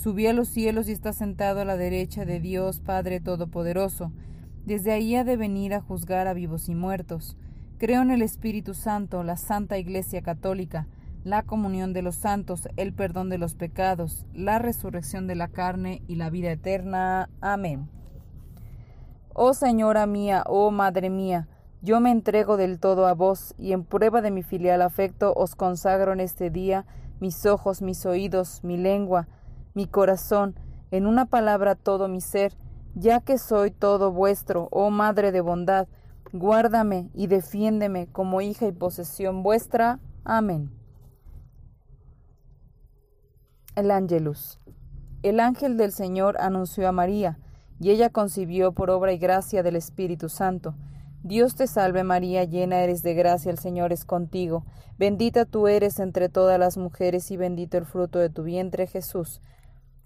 subió a los cielos y está sentado a la derecha de Dios Padre Todopoderoso. Desde ahí ha de venir a juzgar a vivos y muertos. Creo en el Espíritu Santo, la Santa Iglesia Católica, la comunión de los santos, el perdón de los pecados, la resurrección de la carne y la vida eterna. Amén. Oh Señora mía, oh Madre mía, yo me entrego del todo a vos, y en prueba de mi filial afecto os consagro en este día mis ojos, mis oídos, mi lengua, mi corazón, en una palabra todo mi ser, ya que soy todo vuestro, oh Madre de bondad, guárdame y defiéndeme como hija y posesión vuestra. Amén. El Ángelus. El ángel del Señor anunció a María, y ella concibió por obra y gracia del Espíritu Santo. Dios te salve María, llena eres de gracia, el Señor es contigo. Bendita tú eres entre todas las mujeres y bendito el fruto de tu vientre Jesús.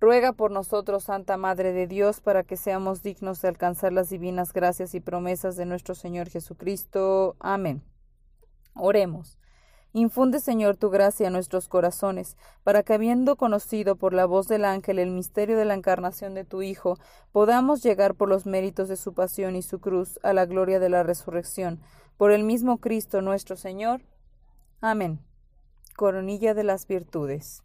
Ruega por nosotros, Santa Madre de Dios, para que seamos dignos de alcanzar las divinas gracias y promesas de nuestro Señor Jesucristo. Amén. Oremos. Infunde, Señor, tu gracia a nuestros corazones, para que, habiendo conocido por la voz del ángel el misterio de la encarnación de tu Hijo, podamos llegar por los méritos de su pasión y su cruz a la gloria de la resurrección por el mismo Cristo nuestro Señor. Amén. Coronilla de las Virtudes.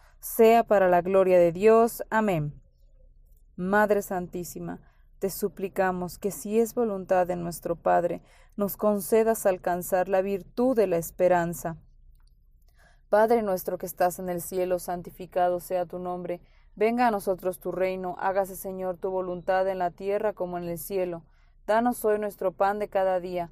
sea para la gloria de Dios. Amén. Madre Santísima, te suplicamos que si es voluntad de nuestro Padre, nos concedas alcanzar la virtud de la esperanza. Padre nuestro que estás en el cielo, santificado sea tu nombre, venga a nosotros tu reino, hágase Señor tu voluntad en la tierra como en el cielo. Danos hoy nuestro pan de cada día.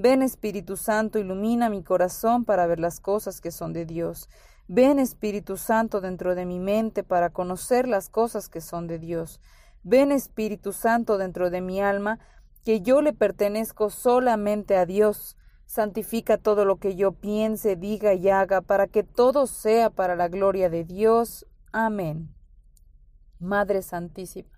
Ven Espíritu Santo, ilumina mi corazón para ver las cosas que son de Dios. Ven Espíritu Santo dentro de mi mente para conocer las cosas que son de Dios. Ven Espíritu Santo dentro de mi alma, que yo le pertenezco solamente a Dios. Santifica todo lo que yo piense, diga y haga, para que todo sea para la gloria de Dios. Amén. Madre Santísima,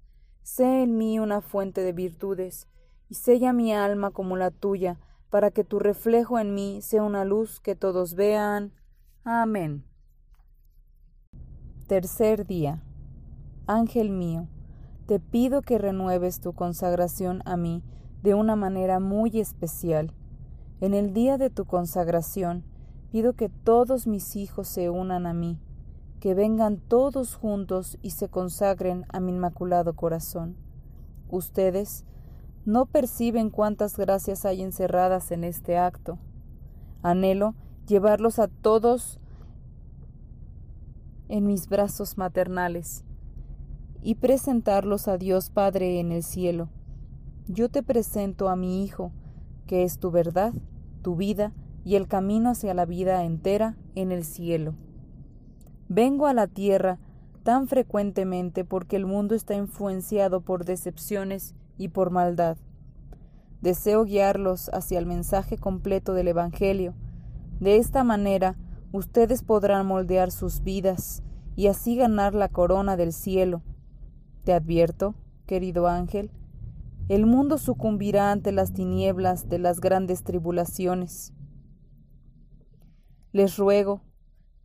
Sé en mí una fuente de virtudes, y sella mi alma como la tuya, para que tu reflejo en mí sea una luz que todos vean. Amén. Tercer día. Ángel mío te pido que renueves tu consagración a mí de una manera muy especial. En el día de tu consagración, pido que todos mis hijos se unan a mí, que vengan todos juntos y se consagren a mi inmaculado corazón. Ustedes no perciben cuántas gracias hay encerradas en este acto. Anhelo llevarlos a todos en mis brazos maternales y presentarlos a Dios Padre en el cielo. Yo te presento a mi Hijo, que es tu verdad, tu vida y el camino hacia la vida entera en el cielo. Vengo a la tierra tan frecuentemente porque el mundo está influenciado por decepciones y por maldad. Deseo guiarlos hacia el mensaje completo del Evangelio. De esta manera, ustedes podrán moldear sus vidas y así ganar la corona del cielo te advierto, querido ángel, el mundo sucumbirá ante las tinieblas de las grandes tribulaciones. Les ruego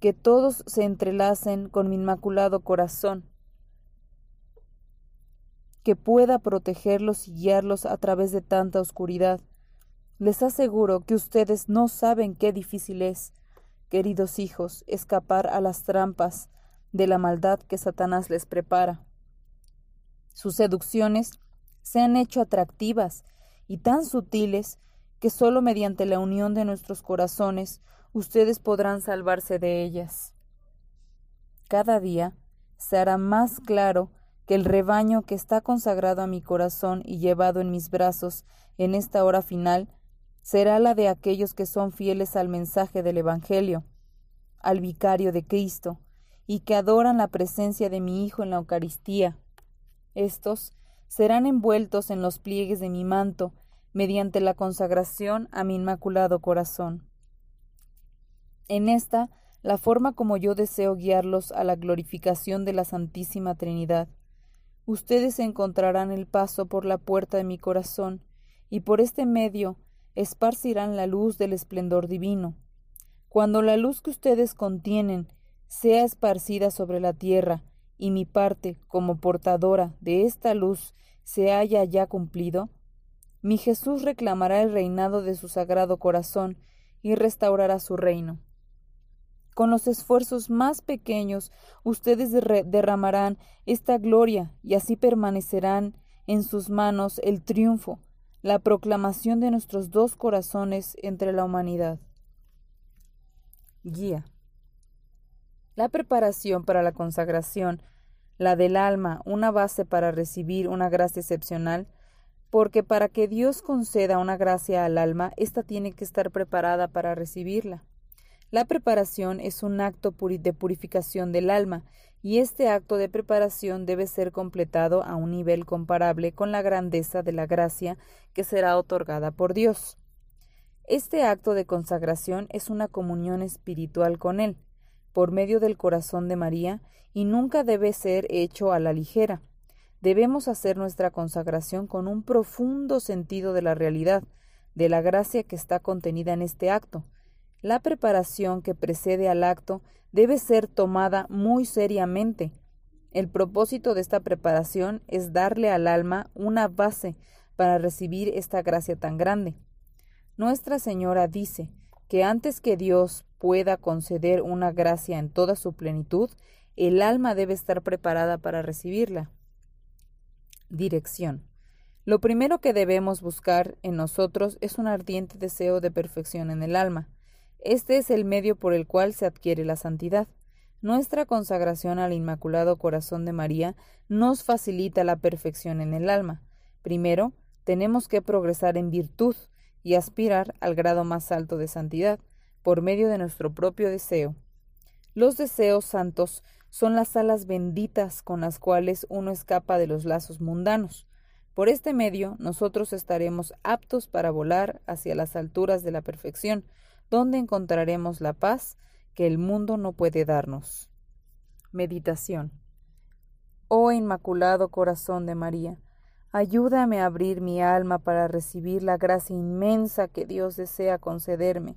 que todos se entrelacen con mi inmaculado corazón, que pueda protegerlos y guiarlos a través de tanta oscuridad. Les aseguro que ustedes no saben qué difícil es, queridos hijos, escapar a las trampas de la maldad que Satanás les prepara. Sus seducciones se han hecho atractivas y tan sutiles que sólo mediante la unión de nuestros corazones ustedes podrán salvarse de ellas. Cada día se hará más claro que el rebaño que está consagrado a mi corazón y llevado en mis brazos en esta hora final será la de aquellos que son fieles al mensaje del Evangelio, al vicario de Cristo, y que adoran la presencia de mi Hijo en la Eucaristía, estos serán envueltos en los pliegues de mi manto mediante la consagración a mi inmaculado corazón. En esta, la forma como yo deseo guiarlos a la glorificación de la Santísima Trinidad. Ustedes encontrarán el paso por la puerta de mi corazón, y por este medio esparcirán la luz del esplendor divino. Cuando la luz que ustedes contienen sea esparcida sobre la tierra, y mi parte como portadora de esta luz se haya ya cumplido, mi Jesús reclamará el reinado de su sagrado corazón y restaurará su reino. Con los esfuerzos más pequeños ustedes derramarán esta gloria y así permanecerán en sus manos el triunfo, la proclamación de nuestros dos corazones entre la humanidad. Guía. La preparación para la consagración, la del alma, una base para recibir una gracia excepcional, porque para que Dios conceda una gracia al alma, ésta tiene que estar preparada para recibirla. La preparación es un acto de purificación del alma, y este acto de preparación debe ser completado a un nivel comparable con la grandeza de la gracia que será otorgada por Dios. Este acto de consagración es una comunión espiritual con Él, por medio del corazón de María y nunca debe ser hecho a la ligera. Debemos hacer nuestra consagración con un profundo sentido de la realidad, de la gracia que está contenida en este acto. La preparación que precede al acto debe ser tomada muy seriamente. El propósito de esta preparación es darle al alma una base para recibir esta gracia tan grande. Nuestra Señora dice que antes que Dios pueda conceder una gracia en toda su plenitud, el alma debe estar preparada para recibirla. Dirección. Lo primero que debemos buscar en nosotros es un ardiente deseo de perfección en el alma. Este es el medio por el cual se adquiere la santidad. Nuestra consagración al Inmaculado Corazón de María nos facilita la perfección en el alma. Primero, tenemos que progresar en virtud y aspirar al grado más alto de santidad por medio de nuestro propio deseo. Los deseos santos son las alas benditas con las cuales uno escapa de los lazos mundanos. Por este medio nosotros estaremos aptos para volar hacia las alturas de la perfección, donde encontraremos la paz que el mundo no puede darnos. Meditación. Oh Inmaculado Corazón de María, ayúdame a abrir mi alma para recibir la gracia inmensa que Dios desea concederme,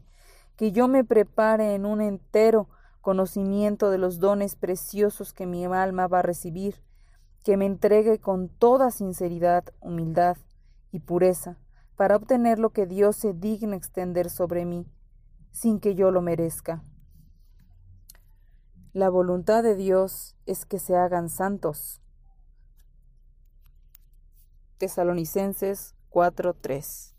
que yo me prepare en un entero conocimiento de los dones preciosos que mi alma va a recibir, que me entregue con toda sinceridad, humildad y pureza para obtener lo que Dios se digna extender sobre mí, sin que yo lo merezca. La voluntad de Dios es que se hagan santos. Tesalonicenses 4:3